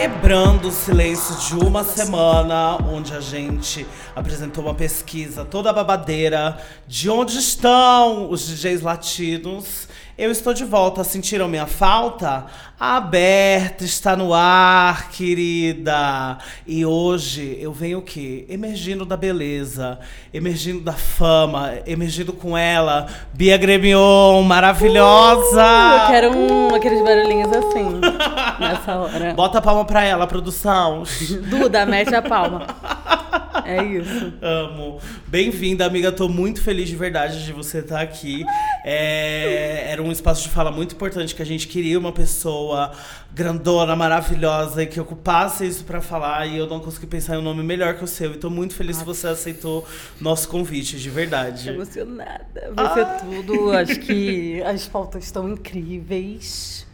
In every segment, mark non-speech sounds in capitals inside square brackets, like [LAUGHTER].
Quebrando o silêncio de uma semana, onde a gente apresentou uma pesquisa toda babadeira de onde estão os DJs latinos. Eu estou de volta. Sentiram minha falta? Aberta está no ar, querida. E hoje eu venho o quê? Emergindo da beleza, emergindo da fama, emergindo com ela, Bia Gremion, maravilhosa. Uh, eu quero um, aqueles barulhinhos assim, [LAUGHS] nessa hora. Bota a palma pra ela, produção. Duda, mete a palma. [LAUGHS] É isso. Amo. Bem-vinda, amiga. Tô muito feliz de verdade de você estar aqui. É, era um espaço de fala muito importante que a gente queria uma pessoa grandona, maravilhosa e que ocupasse isso para falar. E eu não consegui pensar em um nome melhor que o seu. E tô muito feliz que você aceitou nosso convite, de verdade. Tô emocionada. Vai ser tudo. Acho que as pautas estão incríveis.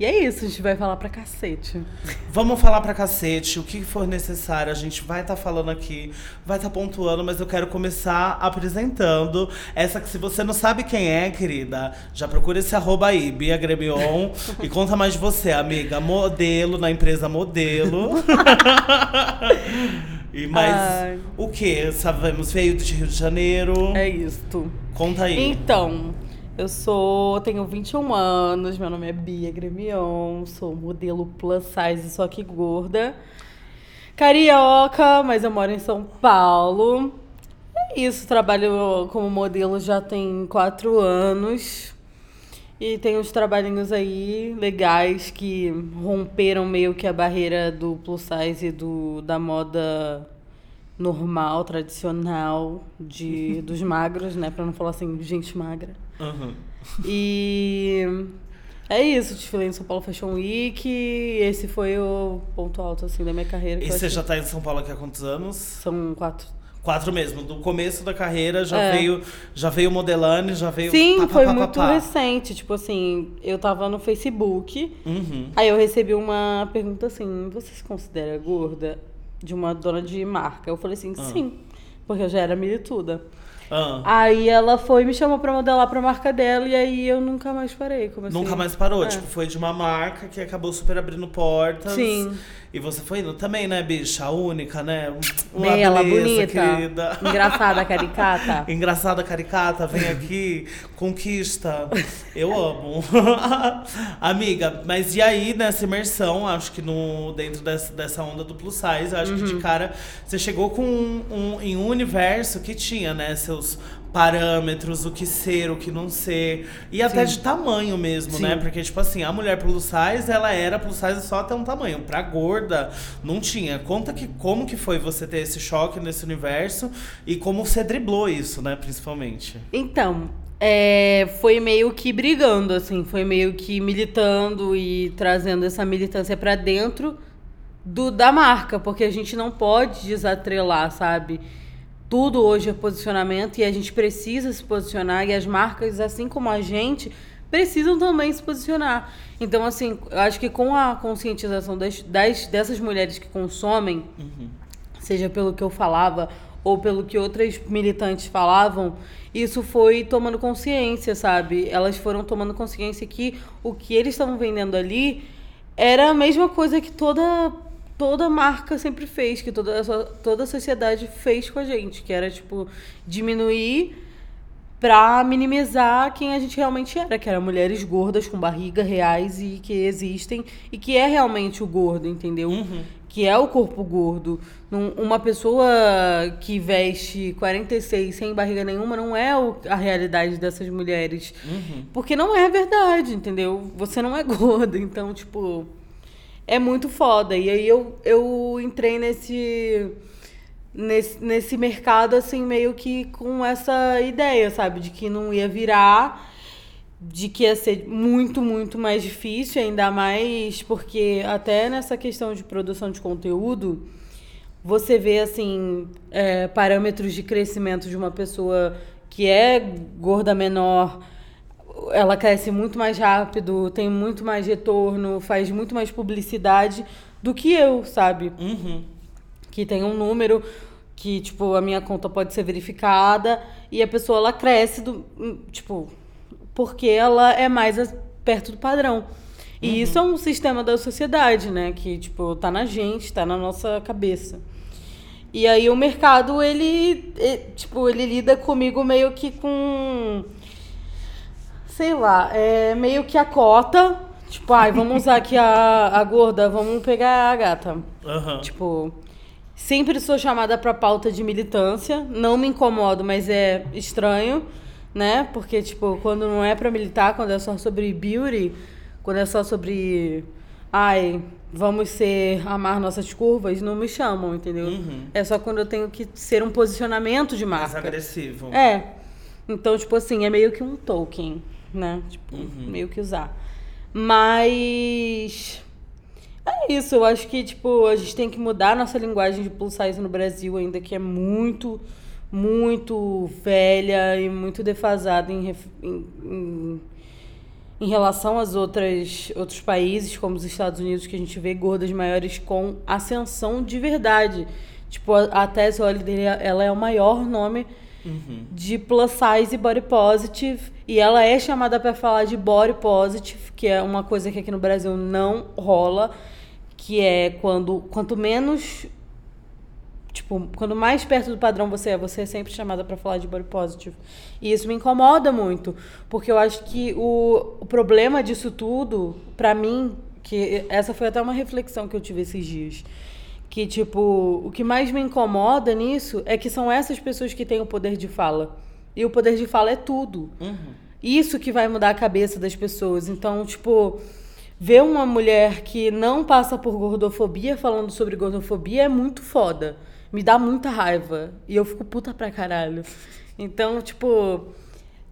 E é isso, a gente vai falar pra cacete. Vamos falar pra cacete, o que for necessário, a gente vai estar tá falando aqui, vai estar tá pontuando, mas eu quero começar apresentando essa que se você não sabe quem é, querida, já procura esse arroba aí, Bia Gremion, [LAUGHS] e conta mais de você, amiga, modelo na empresa Modelo. [LAUGHS] E mais Ai. o que? Sabemos, veio de Rio de Janeiro. É isto. Conta aí. Então, eu sou, tenho 21 anos, meu nome é Bia Gremion, sou modelo plus size, só que gorda. Carioca, mas eu moro em São Paulo. É isso, trabalho como modelo já tem quatro anos. E tem uns trabalhinhos aí legais que romperam meio que a barreira do plus size e do, da moda normal, tradicional, de, [LAUGHS] dos magros, né? Pra não falar assim, gente magra. Uhum. E é isso, desfilei em São Paulo Fashion Week. Esse foi o ponto alto assim da minha carreira. E você já tá em São Paulo aqui há quantos anos? São quatro. Quatro mesmo. Do começo da carreira já é. veio já veio modelando, já veio. Sim, pá, foi pá, muito recente. Tipo assim, eu tava no Facebook. Uhum. Aí eu recebi uma pergunta assim: você se considera gorda? De uma dona de marca. Eu falei assim, ah. sim. Porque eu já era milituda. Ah. Aí ela foi me chamou pra modelar pra marca dela e aí eu nunca mais parei. Comecei... Nunca mais parou? É. Tipo, foi de uma marca que acabou super abrindo portas. Sim. E você foi indo também, né, bicha? Única, né? Uma Bela, beleza, bonita. Querida. Engraçada, caricata. [LAUGHS] Engraçada, caricata. Vem aqui, conquista. Eu amo. [LAUGHS] Amiga, mas e aí, nessa imersão, acho que no, dentro dessa, dessa onda do plus size, acho uhum. que de uhum. cara você chegou com um, um, em um universo que tinha, né, seus parâmetros, o que ser, o que não ser. E até Sim. de tamanho mesmo, né? Sim. né? Porque, tipo assim, a mulher plus size, ela era plus size só até um tamanho. Pra gorda, não tinha. Conta que como que foi você ter esse choque nesse universo e como você driblou isso, né? Principalmente. Então, é, foi meio que brigando, assim. Foi meio que militando e trazendo essa militância para dentro do da marca. Porque a gente não pode desatrelar, sabe? Tudo hoje é posicionamento e a gente precisa se posicionar e as marcas, assim como a gente, precisam também se posicionar. Então, assim, eu acho que com a conscientização das, das dessas mulheres que consomem, uhum. seja pelo que eu falava ou pelo que outras militantes falavam, isso foi tomando consciência, sabe? Elas foram tomando consciência que o que eles estavam vendendo ali era a mesma coisa que toda toda marca sempre fez, que toda, toda a sociedade fez com a gente, que era, tipo, diminuir para minimizar quem a gente realmente era, que eram mulheres gordas com barriga reais e que existem e que é realmente o gordo, entendeu? Uhum. Que é o corpo gordo. Uma pessoa que veste 46 sem barriga nenhuma não é a realidade dessas mulheres. Uhum. Porque não é verdade, entendeu? Você não é gorda, então, tipo, é muito foda. E aí eu, eu entrei nesse, nesse, nesse mercado, assim, meio que com essa ideia, sabe? De que não ia virar, de que ia ser muito, muito mais difícil, ainda mais porque até nessa questão de produção de conteúdo, você vê, assim, é, parâmetros de crescimento de uma pessoa que é gorda menor ela cresce muito mais rápido, tem muito mais retorno, faz muito mais publicidade do que eu, sabe? Uhum. Que tem um número que, tipo, a minha conta pode ser verificada e a pessoa, ela cresce, do, tipo, porque ela é mais perto do padrão. E uhum. isso é um sistema da sociedade, né? Que, tipo, tá na gente, tá na nossa cabeça. E aí o mercado, ele, ele, tipo, ele lida comigo meio que com. Sei lá, é meio que a cota. Tipo, ai, vamos usar aqui a, a gorda, vamos pegar a gata. Uhum. Tipo, sempre sou chamada pra pauta de militância. Não me incomodo, mas é estranho, né? Porque, tipo, quando não é pra militar, quando é só sobre beauty, quando é só sobre. Ai, vamos ser amar nossas curvas, não me chamam, entendeu? Uhum. É só quando eu tenho que ser um posicionamento de marca. Mais agressivo. É. Então, tipo assim, é meio que um token, né? Tipo, uhum. meio que usar. Mas é isso, eu acho que tipo, a gente tem que mudar a nossa linguagem de plus size no Brasil ainda que é muito muito velha e muito defasada em, em, em em relação às outras outros países, como os Estados Unidos, que a gente vê gordas maiores com ascensão de verdade. Tipo, a, a Tess Holiday, ela é o maior nome uhum. de plus size e body positive. E ela é chamada para falar de body positive, que é uma coisa que aqui no Brasil não rola. Que é quando quanto menos Tipo, quando mais perto do padrão você é, você é sempre chamada para falar de body positive. E isso me incomoda muito, porque eu acho que o, o problema disso tudo, para mim, que essa foi até uma reflexão que eu tive esses dias, que tipo, o que mais me incomoda nisso é que são essas pessoas que têm o poder de fala. E o poder de fala é tudo. Uhum. Isso que vai mudar a cabeça das pessoas. Então, tipo, ver uma mulher que não passa por gordofobia falando sobre gordofobia é muito foda me dá muita raiva. E eu fico puta pra caralho. Então, tipo,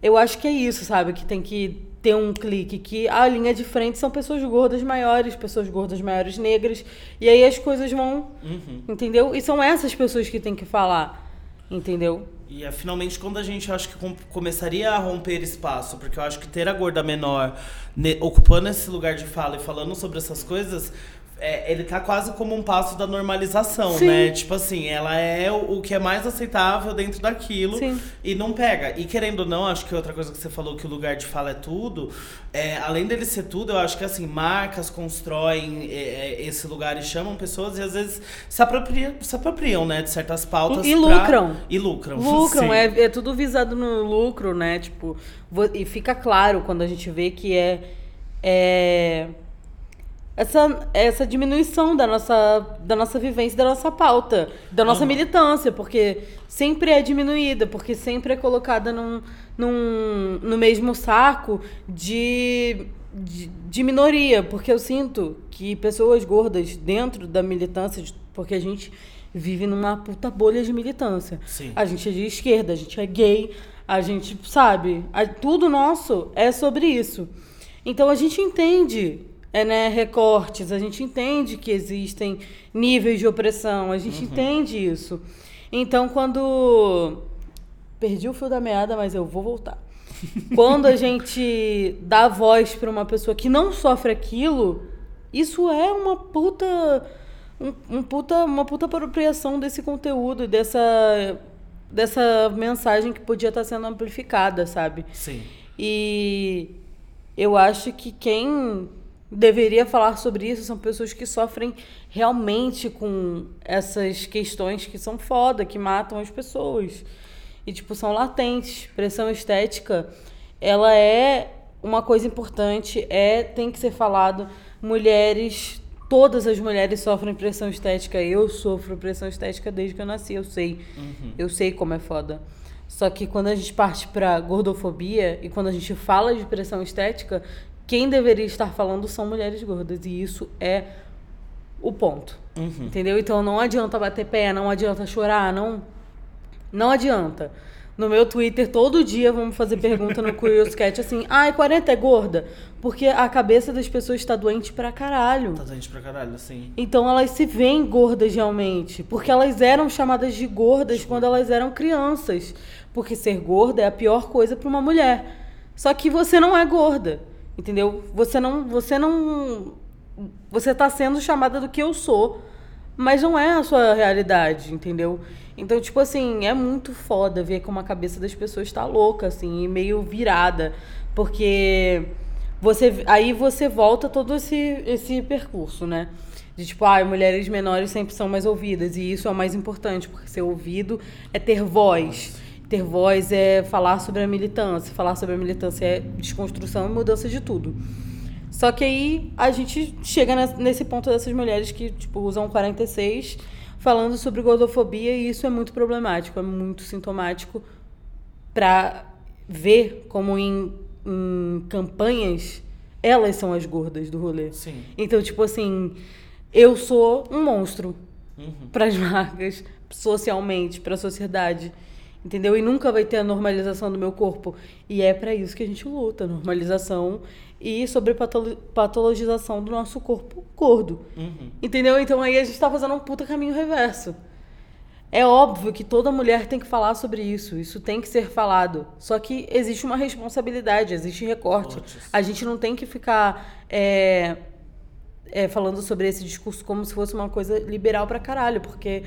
eu acho que é isso, sabe? Que tem que ter um clique. Que a linha de frente são pessoas gordas maiores, pessoas gordas maiores negras. E aí as coisas vão. Uhum. Entendeu? E são essas pessoas que tem que falar. Entendeu? E é finalmente quando a gente acho que começaria a romper espaço, porque eu acho que ter a gorda menor ocupando esse lugar de fala e falando sobre essas coisas é, ele tá quase como um passo da normalização, Sim. né? Tipo assim, ela é o, o, que é mais aceitável dentro daquilo Sim. e não pega. E querendo ou não, acho que outra coisa que você falou que o lugar de fala é tudo, é, além dele ser tudo, eu acho que assim, marcas constroem é, é esse lugar e chamam pessoas e às vezes se apropriam, se apropriam né, de certas pautas. E, pra... lucram. E lucram. Lucram, é, é tudo visado no lucro, né? Tipo, e fica claro quando a gente vê que é. Essa, essa diminuição da nossa, da nossa vivência, da nossa pauta, da nossa uhum. militância, porque sempre é diminuída, porque sempre é colocada num, num, no mesmo saco de, de, de minoria, porque eu sinto que pessoas gordas dentro da militância, porque a gente vive numa puta bolha de militância. Sim. A gente é de esquerda, a gente é gay, a gente, sabe, a, tudo nosso é sobre isso. Então a gente entende é, né, recortes, a gente entende que existem níveis de opressão, a gente uhum. entende isso. Então, quando. Perdi o fio da meada, mas eu vou voltar. [LAUGHS] quando a gente dá voz para uma pessoa que não sofre aquilo, isso é uma puta. Um, um puta uma puta apropriação desse conteúdo, dessa, dessa mensagem que podia estar sendo amplificada, sabe? Sim. E eu acho que quem deveria falar sobre isso são pessoas que sofrem realmente com essas questões que são foda, que matam as pessoas. E, tipo, são latentes. Pressão estética, ela é uma coisa importante, é tem que ser falado. Mulheres, todas as mulheres sofrem pressão estética. Eu sofro pressão estética desde que eu nasci, eu sei. Uhum. Eu sei como é foda. Só que quando a gente parte pra gordofobia e quando a gente fala de pressão estética, quem deveria estar falando são mulheres gordas. E isso é o ponto. Uhum. Entendeu? Então não adianta bater pé, não adianta chorar, não. Não adianta. No meu Twitter, todo dia vamos fazer pergunta no Curious Cat assim: ai, 40 é gorda? Porque a cabeça das pessoas está doente pra caralho. Tá doente pra caralho, sim. Então elas se veem gordas realmente. Porque elas eram chamadas de gordas quando elas eram crianças. Porque ser gorda é a pior coisa para uma mulher. Só que você não é gorda. Entendeu? Você não. Você não. Você tá sendo chamada do que eu sou, mas não é a sua realidade, entendeu? Então, tipo assim, é muito foda ver como a cabeça das pessoas tá louca, assim, e meio virada. Porque você aí você volta todo esse, esse percurso, né? De tipo, ah, mulheres menores sempre são mais ouvidas. E isso é o mais importante, porque ser ouvido é ter voz. Ter voz é falar sobre a militância. Falar sobre a militância é desconstrução e mudança de tudo. Só que aí a gente chega nesse ponto dessas mulheres que, tipo, usam 46 falando sobre gordofobia e isso é muito problemático, é muito sintomático para ver como em, em campanhas elas são as gordas do rolê. Sim. Então, tipo assim, eu sou um monstro Uhum. para as [LAUGHS] marcas, socialmente, para a sociedade. Entendeu? E nunca vai ter a normalização do meu corpo. E é para isso que a gente luta, normalização e sobre patolo- patologização do nosso corpo gordo. Uhum. Entendeu? Então aí a gente tá fazendo um puta caminho reverso. É óbvio que toda mulher tem que falar sobre isso. Isso tem que ser falado. Só que existe uma responsabilidade, existe recorte. A gente não tem que ficar é, é, falando sobre esse discurso como se fosse uma coisa liberal pra caralho, porque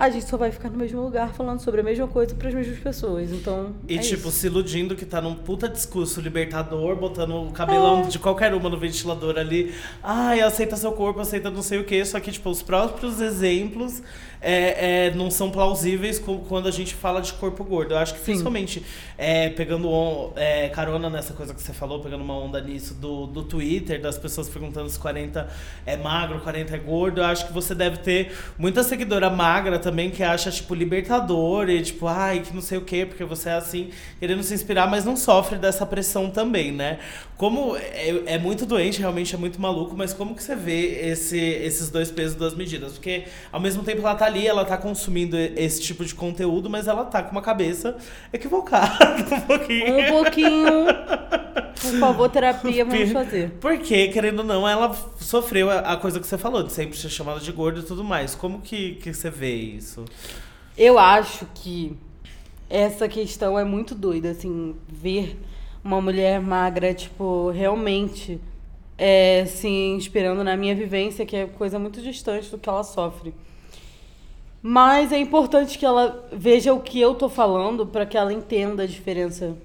a gente só vai ficar no mesmo lugar falando sobre a mesma coisa pras mesmas pessoas. Então. E, é tipo, isso. se iludindo que tá num puta discurso libertador, botando o cabelão É. de qualquer uma no ventilador ali. Ai, aceita seu corpo, aceita não sei o quê. Só que, tipo, os próprios exemplos é, é, não são plausíveis quando a gente fala de corpo gordo. Eu acho que, Sim. principalmente, é, pegando on- é, carona nessa coisa que você falou, pegando uma onda nisso do, do Twitter, das pessoas perguntando se 40 é magro, 40 é gordo. Eu acho que você deve ter muita seguidora magra também que acha, tipo, libertador e, tipo, ai, que não sei o quê, porque você é assim, querendo se inspirar, mas não sofre dessa pressão também, né? Como é, é muito doente, realmente é muito maluco, mas como que você vê esse, esses dois pesos, duas medidas? Porque ao mesmo tempo ela tá ali, ela tá consumindo esse tipo de conteúdo, mas ela tá com uma cabeça equivocada [LAUGHS] um pouquinho. Um pouquinho. Por favor, terapia, vamos fazer. Porque, querendo ou não, ela sofreu a, coisa que você falou, de sempre ser chamada de gordo e tudo mais. Como que, que você vê isso? Eu acho que essa questão é muito doida, assim, ver uma mulher magra, tipo, realmente é, se inspirando na minha vivência, que é coisa muito distante do que ela sofre. Mas é importante que ela veja o que eu tô falando para que ela entenda a diferença.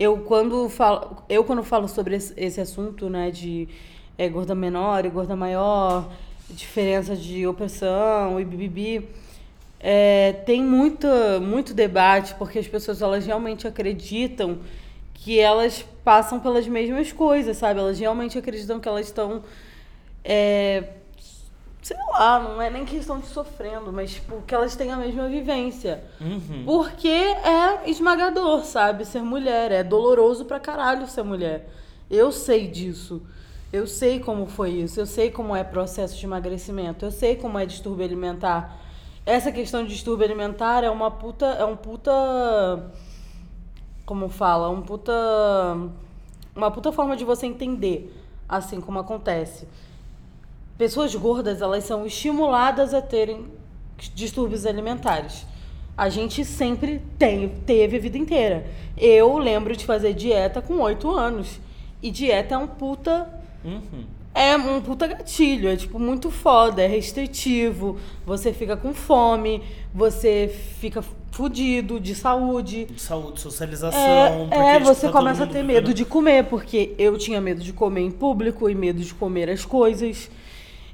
Eu quando falo, eu quando falo sobre esse, assunto, né, de é, gorda menor e gorda maior, diferença de opressão e bibibi, é, tem muita, muito debate porque as pessoas elas realmente acreditam que elas passam pelas mesmas coisas, sabe? Elas realmente acreditam que elas estão é, sei lá, não é nem questão de sofrendo, mas tipo, que elas têm a mesma vivência. Uhum. Porque é esmagador, sabe? Ser mulher. É doloroso pra caralho ser mulher. Eu sei disso. Eu sei como foi isso. Eu sei como é processo de emagrecimento. Eu sei como é distúrbio alimentar. Essa questão de distúrbio alimentar é uma puta. É um puta. Como fala? Um puta. Uma puta forma de você entender assim como acontece. Pessoas gordas, elas são estimuladas a terem distúrbios alimentares. A gente sempre tem, teve a vida inteira. Eu lembro de fazer dieta com 8 anos. E dieta é um puta. Uhum. É um puta gatilho. É tipo muito foda, é restritivo. Você fica com fome, você fica fudido de saúde. Saúde, socialização. É, é, tipo, você tá começa a ter medo de comer, porque eu tinha medo de comer em público e medo de comer as coisas.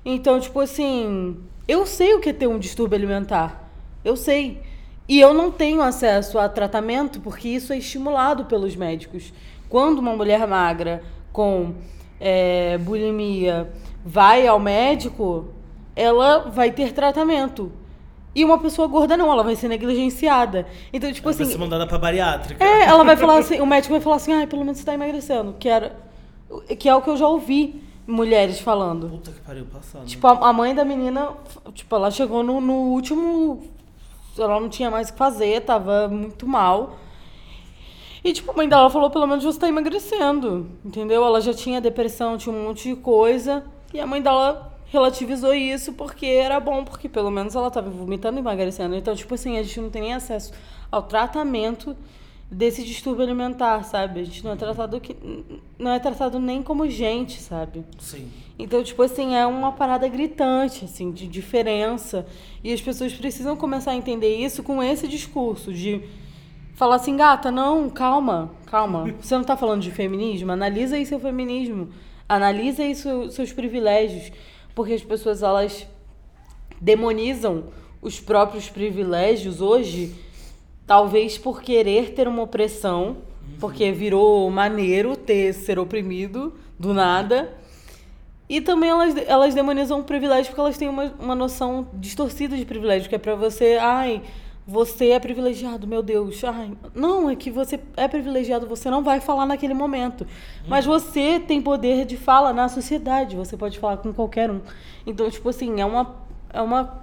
Então, tipo assim, eu sei o que é ter um distúrbio alimentar. Eu sei. E eu não tenho acesso a tratamento porque isso é estimulado pelos médicos. Quando uma mulher magra com é, bulimia vai ao médico, ela vai ter tratamento. E uma pessoa gorda não, ela vai ser negligenciada. Então, tipo Ela vai assim, ser mandada pra bariátrica. é, ela vai falar assim, [LAUGHS] o médico vai falar assim, ai, pelo menos você tá emagrecendo. Que, era, que é o que eu já ouvi mulheres falando. Puta que pariu, passando. Tipo, a, a mãe da menina, tipo, ela chegou no, no último. Ela não tinha mais o que fazer, tava muito mal. E, tipo, a mãe dela falou, pelo menos você tá emagrecendo. Entendeu? Ela já tinha depressão, tinha um monte de coisa. E a mãe dela relativizou isso porque era bom, porque pelo menos ela tava vomitando e emagrecendo. Então, tipo assim, a gente não tem nem acesso ao tratamento desse distúrbio alimentar, sabe? A gente não é tratado que não é tratado nem como gente, sabe? Sim. Então, tipo assim, é uma parada gritante, assim, de diferença. E as pessoas precisam começar a entender isso com esse discurso de Falar assim, gata, não, calma, calma. Você não tá falando de feminismo? Analisa aí seu feminismo. Analisa aí seu, seus privilégios. Porque as pessoas, elas demonizam os próprios privilégios hoje, talvez por querer ter uma opressão, porque virou maneiro ter ser oprimido do nada. E também elas, elas demonizam o privilégio porque elas têm uma, uma noção distorcida de privilégio, que é pra você, ai, você é privilegiado, meu Deus. Ai, não, é que você é privilegiado, você não vai falar naquele momento. Mas você tem poder de fala na sociedade, você pode falar com qualquer um. Então, tipo assim, é uma é uma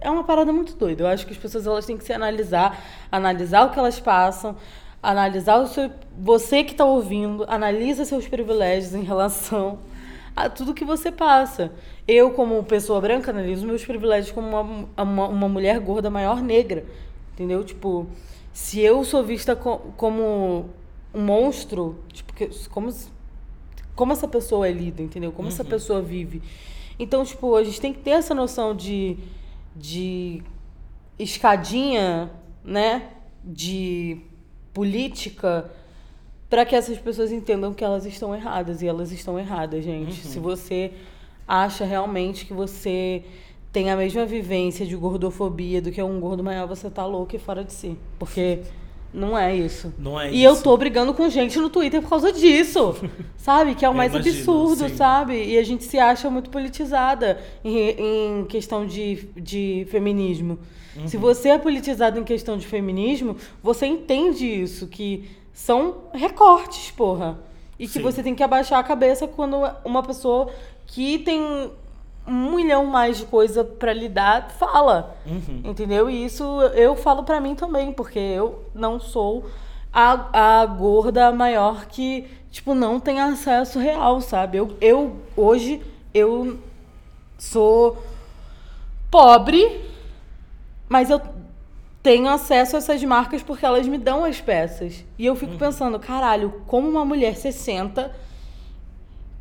é uma parada muito doida. Eu acho que as pessoas elas têm que se analisar, analisar o que elas passam, analisar o seu você que está ouvindo, analisa seus privilégios em relação a tudo que você passa. Eu, como pessoa branca, analiso meus privilégios como uma, uma, uma mulher gorda maior negra. Entendeu? Tipo, se eu sou vista co como um monstro, tipo, como, como essa pessoa é lida, entendeu? Como uhum. essa pessoa vive. Então, tipo, a gente tem que ter essa noção de, de escadinha, né? De política para que essas pessoas entendam que elas estão erradas. E elas estão erradas, gente. Uhum. Se você acha realmente que você tem a mesma vivência de gordofobia do que um gordo maior, você tá louco e fora de si. Porque não é isso. Não é e isso. eu tô brigando com gente no Twitter por causa disso. [LAUGHS] sabe? Que é o mais imagino, absurdo, sim. sabe? E a gente se acha muito politizada em, em questão de, de feminismo. Uhum. Se você é politizado em questão de feminismo, você entende isso, que são recortes, porra. E que Sim. você tem que abaixar a cabeça quando uma pessoa que tem um milhão mais de coisa para lidar fala. Uhum. Entendeu? E isso eu falo para mim também, porque eu não sou a, a gorda maior que, tipo, não tem acesso real, sabe? Eu, eu hoje, eu sou pobre, mas eu tenho acesso a essas marcas porque elas me dão as peças. E eu fico uhum. pensando, caralho, como uma mulher 60,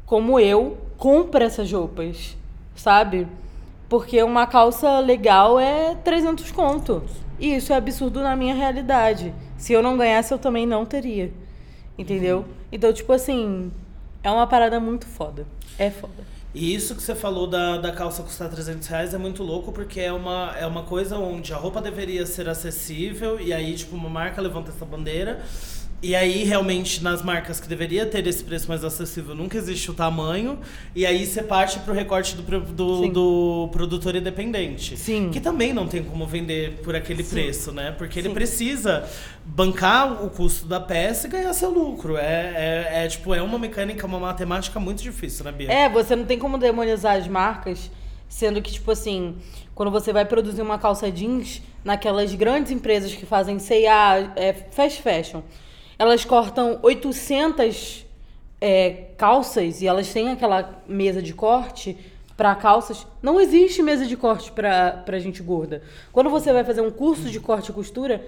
como eu, compra essas roupas, sabe? Porque uma calça legal é 300 conto. E isso é absurdo na minha realidade. Se eu não ganhasse, eu também não teria. Entendeu? Uhum. Então, tipo assim, é uma parada muito foda. É foda. E isso que você falou da, da calça custar 300 reais é muito louco, porque é uma, é uma coisa onde a roupa deveria ser acessível, e aí, tipo, uma marca levanta essa bandeira. E aí, realmente, nas marcas que deveria ter esse preço mais acessível, nunca existe o tamanho. E aí você parte pro recorte do, do, do produtor independente. Sim. Que também não tem como vender por aquele Sim. preço, né? Porque ele Sim. precisa bancar o custo da peça e ganhar seu lucro. É, é, é, tipo, é uma mecânica, uma matemática muito difícil, né, Bia? É, você não tem como demonizar as marcas, sendo que, tipo assim, quando você vai produzir uma calça jeans naquelas grandes empresas que fazem C&A, é, fast fashion elas cortam 800 é, calças e elas têm aquela mesa de corte para calças. Não existe mesa de corte para gente gorda. Quando você vai fazer um curso de corte e costura,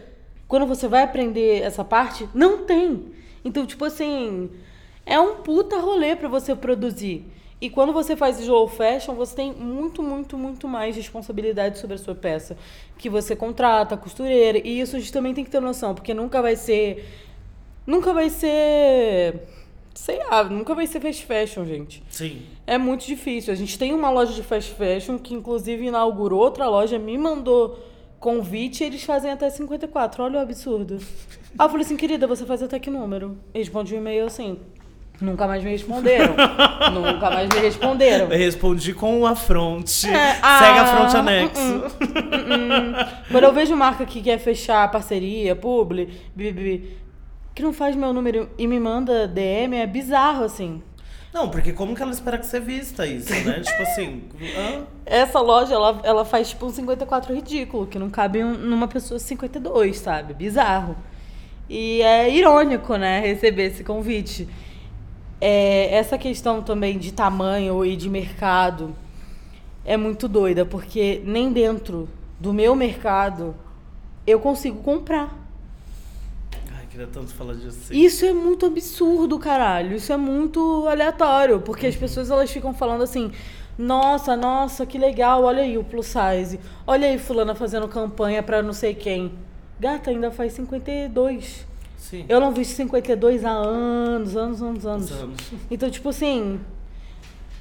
quando você vai aprender essa parte, não tem. Então, tipo assim, é um puta rolê para você produzir. E quando você faz slow fashion, você tem muito, muito, muito mais responsabilidade sobre a sua peça. Que você contrata, costureira. E isso a gente também tem que ter noção, porque nunca vai ser nunca vai ser. Sei lá, nunca vai ser fast fashion, gente. Sim. É muito difícil. A gente tem uma loja de fast fashion que, inclusive, inaugurou outra loja, me mandou convite e eles fazem até 54. Olha o absurdo. Ah, eu falei assim, querida, você faz até que número? Respondi um e-mail assim. Nunca mais me responderam. [LAUGHS] Nunca mais me responderam. Eu respondi com a fronte. É, Segue a ah, fronte anexo. Uh, uh, uh, Quando eu vejo marca que quer fechar parceria, publi, bibi, que não faz meu número e me manda DM é bizarro, assim. Não, porque como que ela espera que você vista isso, né? [LAUGHS] tipo assim. Hã? Essa loja, ela, ela faz tipo um 54 ridículo, que não cabe um, numa pessoa 52, sabe? Bizarro. E é irônico, né, receber esse convite. É, essa questão também de tamanho e de mercado é muito doida, porque nem dentro do meu mercado eu consigo comprar queria tanto falar disso. Isso é muito absurdo, caralho. Isso é muito aleatório. Porque uhum. as pessoas elas ficam falando assim. Nossa, nossa, que legal, olha aí o plus size. Olha aí fulana fazendo campanha para não sei quem. Gata, ainda faz 52. Sim. Eu não visto 52 há anos, anos, anos, anos. Anos. [LAUGHS] Então, tipo assim,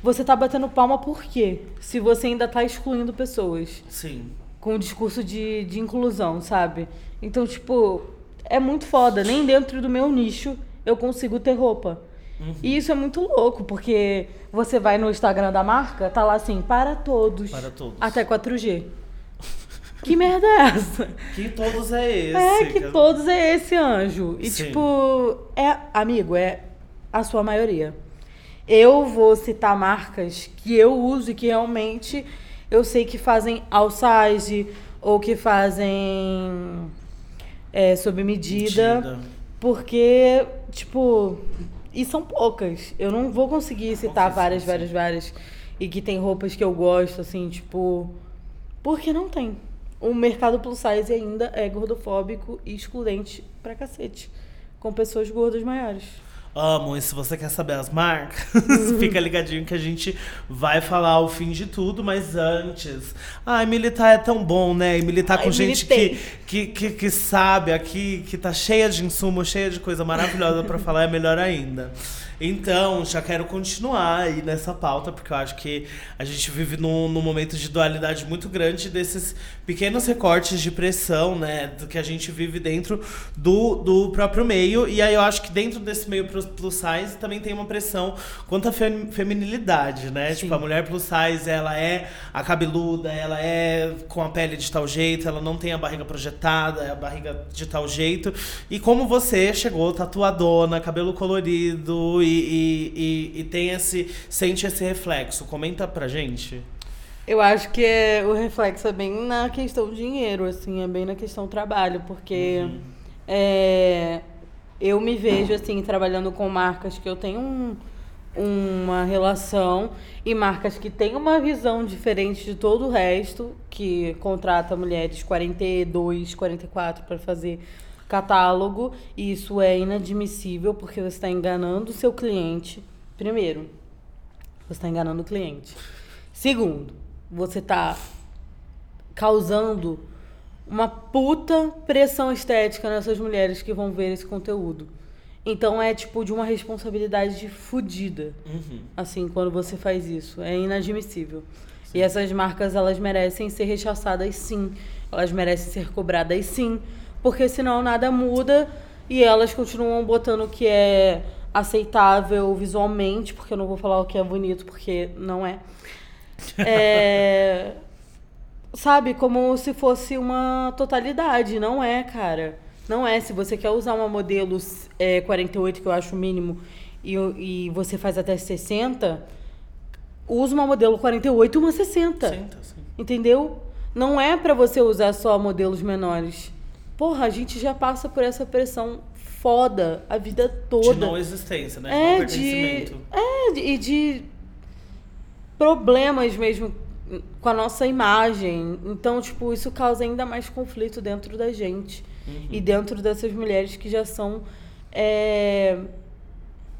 você tá batendo palma por quê? Se você ainda tá excluindo pessoas Sim. com o discurso de, de inclusão, sabe? Então, tipo, é muito foda. Nem dentro do meu nicho eu consigo ter roupa. Uhum. E isso é muito louco, porque você vai no Instagram da marca, tá lá assim, para todos. Para todos. Até 4G. [LAUGHS] que merda é essa? Que todos é esse. É que todos é esse anjo. E Sim. tipo, é, amigo, é a sua maioria. Eu vou citar marcas que eu uso e que realmente eu sei que fazem all size ou que fazem é, sob medida, Medida. porque, tipo, e são poucas. Eu não vou conseguir citar várias, várias, várias. E que tem roupas que eu gosto, assim, tipo. Porque não tem. O mercado plus size ainda é gordofóbico e excludente pra cacete. Com pessoas gordas maiores. Amo, e se você quer saber as marcas, [LAUGHS] fica ligadinho que a gente vai falar o fim de tudo, mas antes. Ai, militar é tão bom, né? E militar Ai, com gente militei. que, que, que, que sabe aqui, que tá cheia de insumo, cheia de coisa maravilhosa pra falar, é melhor ainda. Então, já quero continuar aí nessa pauta, porque eu acho que a gente vive num, num momento de dualidade muito grande desses pequenos recortes de pressão, né? Do que a gente vive dentro do, do próprio meio. E aí eu acho que dentro desse meio plus size também tem uma pressão quanto à fem- feminilidade, né? Tipo, a mulher plus size, ela é a cabeluda, ela é com a pele de tal jeito, ela não tem a barriga projetada, é a barriga de tal jeito. E como você chegou tatuadona, cabelo colorido e, e, e, e tem esse. sente esse reflexo. Comenta pra gente. Eu acho que é, o reflexo é bem na questão dinheiro, assim, é bem na questão trabalho, porque é, eu me vejo, assim, trabalhando com marcas que eu tenho um- uma relação e marcas que têm uma visão diferente de todo o resto, que contrata mulheres 42, 44 para fazer catálogo, e isso é inadmissível porque você está enganando o seu cliente. Primeiro, você está enganando o cliente. Segundo, você está causando uma puta pressão estética nessas mulheres que vão ver esse conteúdo. Então é tipo de uma responsabilidade fodida. Uhum. Assim, quando você faz isso. É inadmissível. E essas marcas, elas merecem ser rechaçadas sim. Elas merecem ser cobradas sim. Porque senão nada muda e elas continuam botando o que é aceitável visualmente, porque eu não vou falar o que é bonito, porque não é. [LAUGHS] É. Sabe, como se fosse uma totalidade. Não é, cara. Não é. Se você quer usar uma modelo é, 48, que eu acho o mínimo, e, e você faz até 60, usa uma modelo 48 e uma 60. Senta, sim. Entendeu? Não é pra você usar só modelos menores. Porra, a gente já passa por essa pressão foda a vida toda. De não existência, né? De É, não de, pertencimento. é, de- e de problemas mesmo com a nossa imagem. Então, tipo, isso causa ainda mais conflito dentro da gente. Uhum. E dentro dessas mulheres que já são é,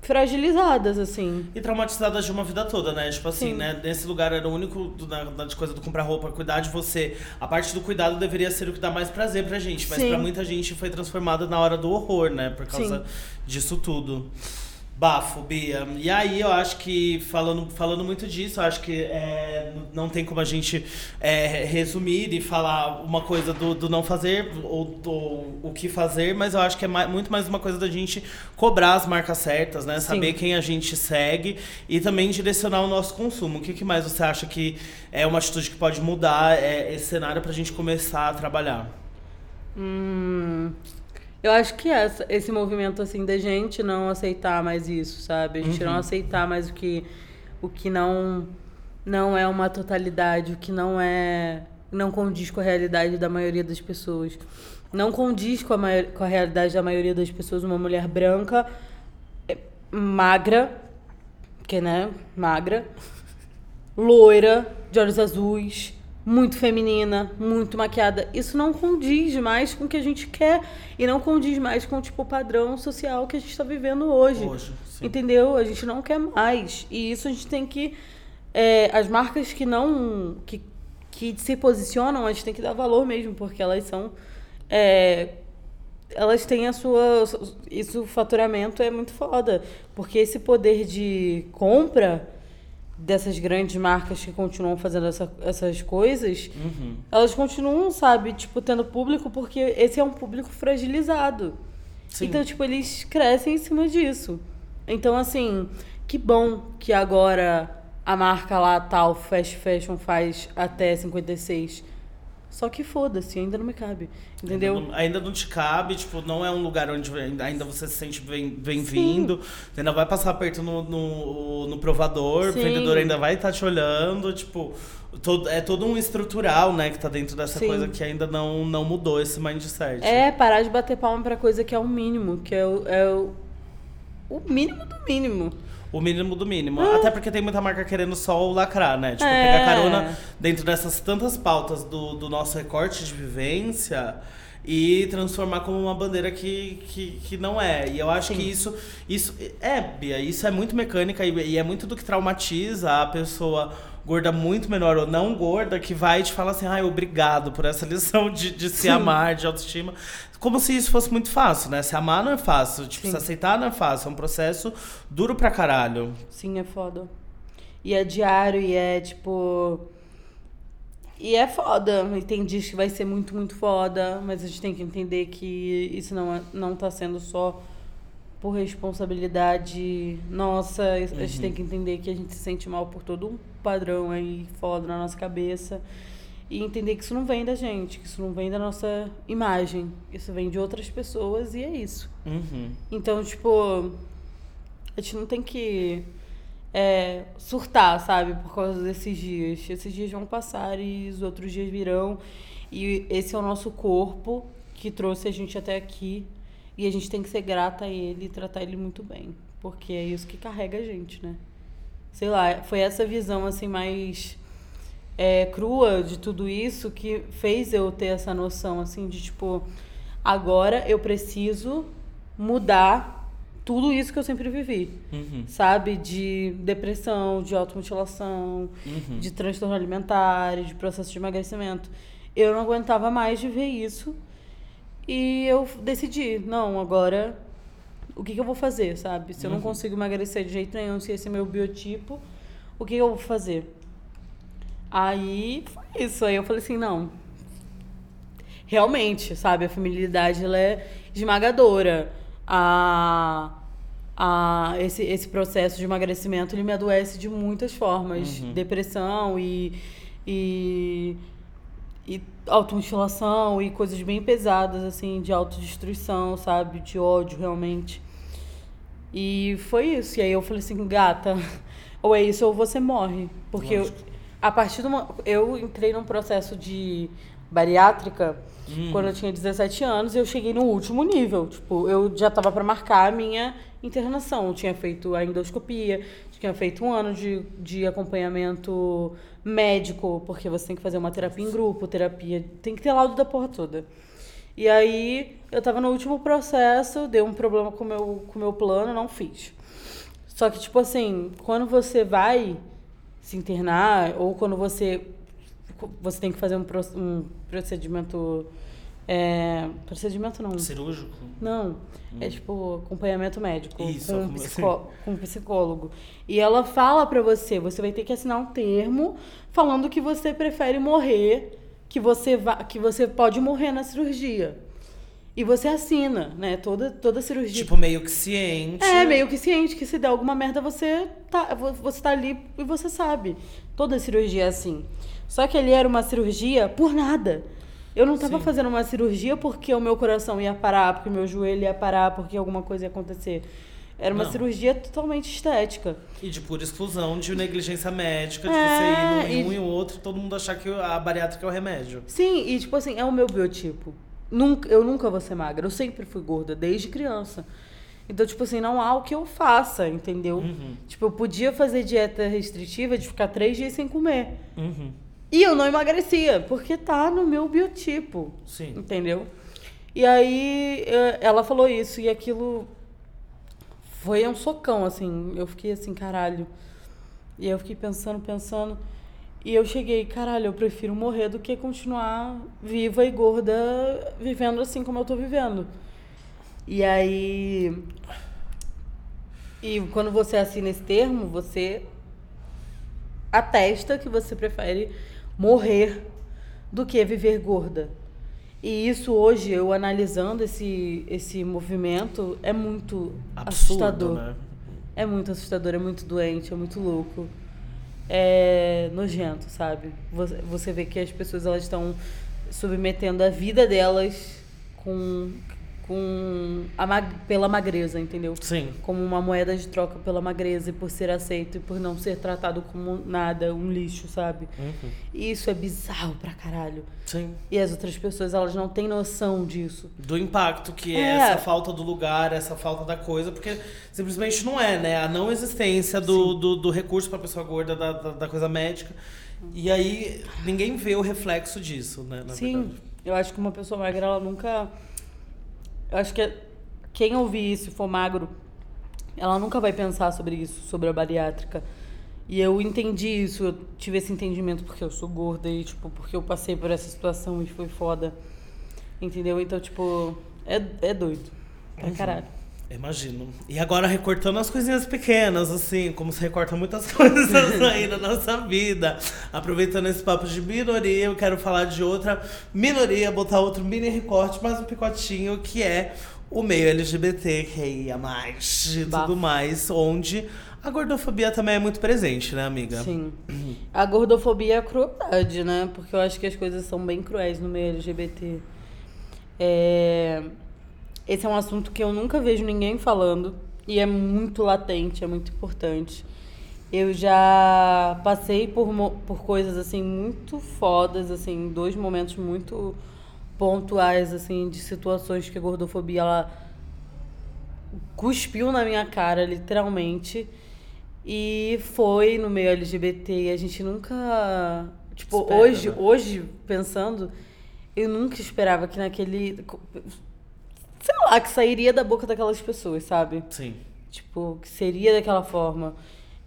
fragilizadas, assim. E traumatizadas de uma vida toda, né? Tipo assim, Sim. né? Nesse lugar era o único do, na, na- de coisa do comprar roupa, cuidar de você. A parte do cuidado deveria ser o que dá mais prazer pra gente. Mas Sim. pra muita gente foi transformada na hora do horror, né? Por causa Sim. disso tudo. Bafo, Bia. E aí eu acho que, falando, falando muito disso, eu acho que é, não tem como a gente é, resumir e falar uma coisa do, do não fazer ou do o que fazer, mas eu acho que é mai- muito mais uma coisa da gente cobrar as marcas certas, né? Saber quem a gente segue e também direcionar o nosso consumo. O que, que mais você acha que é uma atitude que pode mudar é, esse cenário pra gente começar a trabalhar? Hum, eu acho que essa, esse movimento assim da gente não aceitar mais isso, sabe? A gente não aceitar mais o que o que não não é uma totalidade, o que não é não condiz com a realidade da maioria das pessoas. Não condiz com a, mai- com a realidade da maioria das pessoas. Uma mulher branca, é, magra, que né, magra, [LAUGHS] loira, de olhos azuis, muito feminina, muito maquiada. Isso não condiz mais com o que a gente quer e não condiz mais com tipo, o padrão social que a gente está vivendo hoje. Hoje. Entendeu? A gente não quer mais. E isso a gente tem que. é, as marcas que não. Que, que se posicionam, a gente tem que dar valor mesmo, porque elas são é, elas têm a sua. Isso, o faturamento é muito foda. Porque esse poder de compra dessas grandes marcas que continuam fazendo essa, essas coisas, Uhum. elas continuam, sabe, tipo, tendo público, porque esse é um público fragilizado. Sim. Então, tipo, eles crescem em cima disso. Então, assim, que bom que agora a marca lá, tal, Fast Fashion, faz até 56. Só que foda-se, ainda não me cabe. Entendeu? Ainda não, ainda não te cabe, tipo, não é um lugar onde ainda você se sente bem- bem-vindo. Você ainda vai passar aperto no, no, no provador, o Sim. vendedor ainda vai estar te olhando, tipo. Todo, é todo um estrutural, né, que tá dentro dessa Sim. coisa que ainda não, não mudou esse mindset. É parar de bater palma pra coisa que é o mínimo, que é o, é o, o mínimo do mínimo. O mínimo do mínimo. Até porque tem muita marca querendo só o lacrar, né? Tipo. É. pegar carona dentro dessas tantas pautas do, do nosso recorte de vivência e transformar como uma bandeira que, que, que não é. E eu acho que isso, isso. É, Bia, isso é muito mecânica e, e é muito do que traumatiza a pessoa gorda muito menor ou não gorda que vai te falar assim, ai, obrigado por essa [LAUGHS] lição de, de se Sim. amar, de autoestima. Como se isso fosse muito fácil, né? Se amar não é fácil, tipo, Sim. se aceitar não é fácil, é um processo duro pra caralho. Sim, é foda. E é diário, e é tipo. E é foda. E tem dias que vai ser muito, muito foda, mas a gente tem que entender que isso não, é, não tá sendo só por responsabilidade nossa. A gente tem que entender que a gente se sente mal por todo um padrão aí foda na nossa cabeça. E entender que isso não vem da gente, que isso não vem da nossa imagem. Isso vem de outras pessoas e é isso. Uhum. Então, tipo, a gente não tem que é, surtar, sabe, por causa desses dias. Esses dias vão passar e os outros dias virão. E esse é o nosso corpo que trouxe a gente até aqui. E a gente tem que ser grata a ele e tratar ele muito bem. Porque é isso que carrega a gente, né? Sei lá, foi essa visão assim mais é, crua de tudo isso que fez eu ter essa noção assim de tipo agora eu preciso mudar tudo isso que eu sempre vivi Uhum. sabe de depressão de automutilação Uhum. de transtorno alimentar de processo de emagrecimento eu não aguentava mais de ver isso e eu decidi não agora o que, que eu vou fazer sabe se eu não consigo emagrecer de jeito nenhum se esse é meu biotipo o que eu vou fazer Aí foi isso. Aí eu falei assim, não. Realmente, sabe, a feminilidade ela é esmagadora. A, a, esse, esse processo de emagrecimento ele me adoece de muitas formas. Depressão e, e, e automutilação e coisas bem pesadas, assim, de autodestruição, sabe? De ódio, realmente. E foi isso. E aí eu falei assim, gata, [LAUGHS] ou é isso ou você morre. Porque eu, a partir do eu entrei num processo de bariátrica Hum. quando eu tinha 17 anos e eu cheguei no último nível. Tipo, eu já tava para marcar a minha internação. Eu tinha feito a endoscopia, tinha feito um ano de, de acompanhamento médico, porque você tem que fazer uma terapia em grupo, terapia. Tem que ter laudo da porra toda. E aí eu tava no último processo, deu um problema com o meu, com o meu plano, não fiz. Só que, tipo assim, quando você vai se internar, ou quando você, você tem que fazer um, um procedimento. É, procedimento não. Cirúrgico? Não. É tipo acompanhamento médico Isso, com, um psicó- com um psicólogo. E ela fala pra você, você vai ter que assinar um termo falando que você prefere morrer, que você va que você pode morrer na cirurgia. E você assina, né? Toda toda cirurgia. Tipo, meio que ciente. É, meio que ciente que se der alguma merda, você tá, vo- você tá ali e você sabe. Toda cirurgia é assim. Só que ali era uma cirurgia por nada. Eu não tava Sim. fazendo uma cirurgia porque o meu coração ia parar, porque o meu joelho ia parar, porque alguma coisa ia acontecer. Era uma Não. cirurgia totalmente estética. E de pura exclusão, de negligência médica, de É, você ir num, em um e- e o outro, todo mundo achar que a bariátrica é o remédio. Sim, e tipo assim, é o meu biotipo. Nunca, eu nunca vou ser magra. Eu sempre fui gorda, desde criança. Então, tipo assim, não há o que eu faça, entendeu? Uhum. Tipo, eu podia fazer dieta restritiva de ficar três dias sem comer. Uhum. E eu não emagrecia, porque tá no meu biotipo. Sim. Entendeu? E aí eh, ela falou isso e aquilo foi um socão, assim. Eu fiquei assim, caralho. E eu fiquei pensando, pensando. E eu cheguei, caralho, eu prefiro morrer do que continuar viva e gorda vivendo assim como eu tô vivendo. E aí. E quando você assina esse termo, você atesta que você prefere morrer do que viver gorda. E isso hoje, eu analisando esse, esse movimento, é muito Absurdo, assustador. né? É muito assustador, é muito doente, é muito louco. É nojento, sabe? Você, você vê que as pessoas elas estão submetendo a vida delas com, com mag- pela magreza, entendeu? Sim. Como uma moeda de troca pela magreza e por ser aceito e por não ser tratado como nada, um lixo, sabe? Uhum. E isso é bizarro pra caralho. Sim. E as outras pessoas, elas não têm noção disso. Do impacto que é. É. essa falta do lugar, essa falta da coisa, porque simplesmente não é, né? A não existência do, do, do recurso pra pessoa gorda, da, da, da coisa médica. E aí ninguém vê o reflexo disso, né? Na Sim, verdade. eu acho que uma pessoa magra, ela nunca. Eu acho que quem ouvir isso e for magro, ela nunca vai pensar sobre isso, sobre a bariátrica. E eu entendi isso, eu tive esse entendimento porque eu sou gorda e, tipo, porque eu passei por essa situação e foi foda. Entendeu? Então, tipo, é, é doido. Pra caralho. Imagino. E agora recortando as coisinhas pequenas, assim, como se recorta muitas [LAUGHS] coisas aí na nossa vida. Aproveitando esse papo de minoria, eu quero falar de outra minoria, botar outro mini recorte, mais um picotinho, que é o meio LGBT, que ia mais e tudo mais, onde a gordofobia também é muito presente, né, amiga? Sim. A gordofobia é a crueldade, né? Porque eu acho que as coisas são bem cruéis no meio LGBT. É... Esse é um assunto que eu nunca vejo ninguém falando e é muito latente, é muito importante. Eu já passei por, por coisas assim muito fodas, assim, dois momentos muito pontuais assim de situações que a gordofobia ela cuspiu na minha cara, literalmente. E foi no meio LGBT e a gente nunca. Tipo, Espera, hoje, né? hoje, pensando, eu nunca esperava que naquele. Sei lá, que sairia da boca daquelas pessoas, sabe? Sim. Tipo, que seria daquela forma.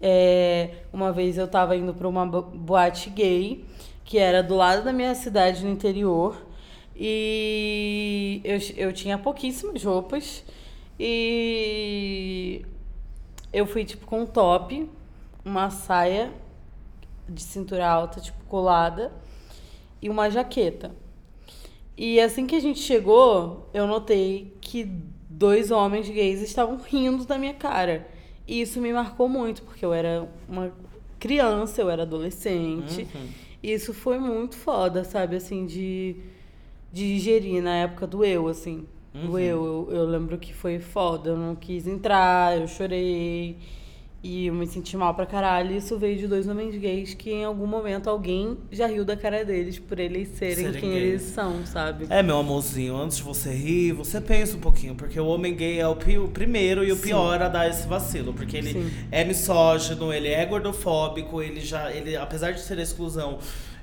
É, uma vez eu tava indo pra uma bo- boate gay, que era do lado da minha cidade no interior. E eu, eu tinha pouquíssimas roupas. E eu fui, tipo, com um top, uma saia de cintura alta, tipo, colada, e uma jaqueta. E assim que a gente chegou, eu notei que dois homens gays estavam rindo da minha cara. E isso me marcou muito, porque eu era uma criança, eu era adolescente. E isso foi muito foda, sabe? Assim, de, de digerir na época do eu, assim. Do eu, eu. Eu lembro que foi foda. Eu não quis entrar, eu chorei. E eu me senti mal pra caralho. Isso veio de dois homens gays que em algum momento alguém já riu da cara deles por eles serem, Serem quem gays. eles são, sabe? É, meu amorzinho, antes de você rir, você pensa um pouquinho, porque o homem gay é o, o primeiro e o Sim. pior a dar esse vacilo, porque ele Sim. é misógino, ele é gordofóbico, ele já, ele, apesar de ser exclusão,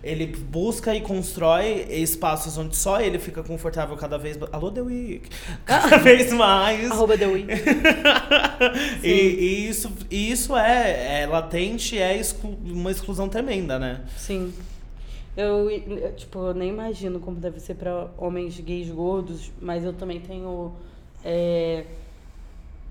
ele busca e constrói espaços onde só ele fica confortável cada vez. Alô, The Week! [LAUGHS] Cada vez mais. Arroba The Week. [LAUGHS] e, e isso, e isso é, é latente, é exclu- uma exclusão tremenda, né? Sim. Eu, eu, tipo, eu nem imagino como deve ser pra homens gays gordos, mas eu também tenho, é,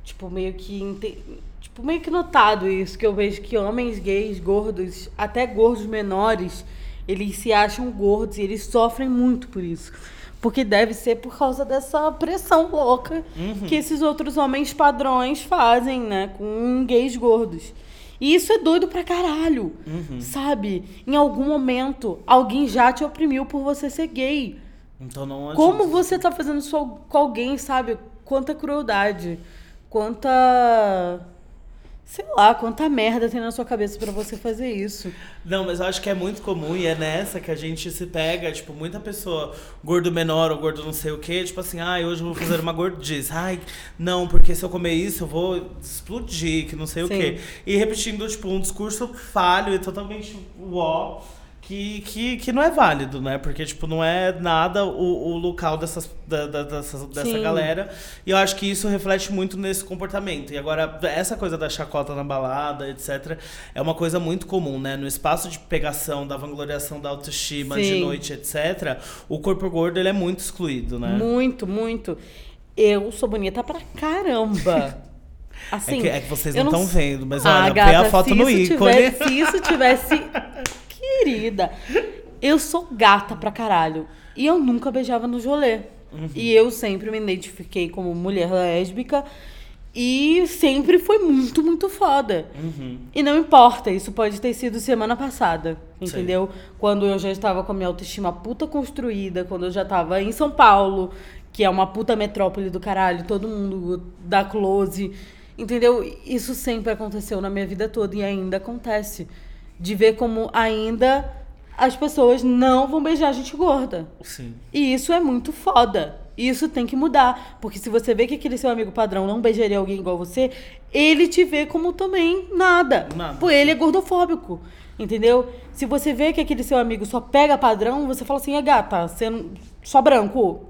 tipo, meio que, tipo, meio que notado isso, que eu vejo que homens gays gordos, até gordos menores, eles se acham gordos e eles sofrem muito por isso. Porque deve ser por causa dessa pressão louca que esses outros homens padrões fazem, né, com gays gordos. E isso é doido pra caralho. Sabe? Em algum momento, alguém já te oprimiu por você ser gay. Então não Como adianta. você tá fazendo isso com alguém, sabe? Quanta crueldade. Quanta. Sei lá, quanta merda tem na sua cabeça pra você fazer isso. Não, mas eu acho que é muito comum e é nessa que a gente se pega, tipo, muita pessoa, gordo menor ou gordo não sei o quê, tipo assim, ai, hoje eu vou fazer uma gordice. Ai, não, porque se eu comer isso eu vou explodir, que não sei o Sim. quê. E repetindo, tipo, um discurso falho e totalmente uó, que, que, que não é válido, né? Porque, tipo, não é nada o, o local dessas, da, da, dessa Sim. galera. E eu acho que isso reflete muito nesse comportamento. E agora, essa coisa da chacota na balada, etc., é uma coisa muito comum, né? No espaço de pegação, da vangloriação da autoestima, de Sim. noite, etc., o corpo gordo ele é muito excluído, né? Muito, muito. Eu sou bonita pra caramba. [LAUGHS] Assim, é, que, é que vocês não estão vendo, mas Ah, olha, gata, a foto no ícone. Tivesse, se isso tivesse. [LAUGHS] Querida, eu sou gata pra caralho. E eu nunca beijava no rolê. Uhum. E eu sempre me identifiquei como mulher lésbica. E sempre foi muito, muito foda. Uhum. E não importa, isso pode ter sido semana passada, entendeu? Quando eu já estava com a minha autoestima puta construída, quando eu já estava em São Paulo, que é uma puta metrópole do caralho, todo mundo dá close, entendeu? Isso sempre aconteceu na minha vida toda e ainda acontece. De ver como ainda as pessoas não vão beijar gente gorda. Sim. E isso é muito foda. Isso tem que mudar. Porque se você vê que aquele seu amigo padrão não beijaria alguém igual você, ele te vê como também nada. Nada. Pô, ele é gordofóbico. Entendeu? Se você vê que aquele seu amigo só pega padrão, você fala assim, é gata, você não... só branco.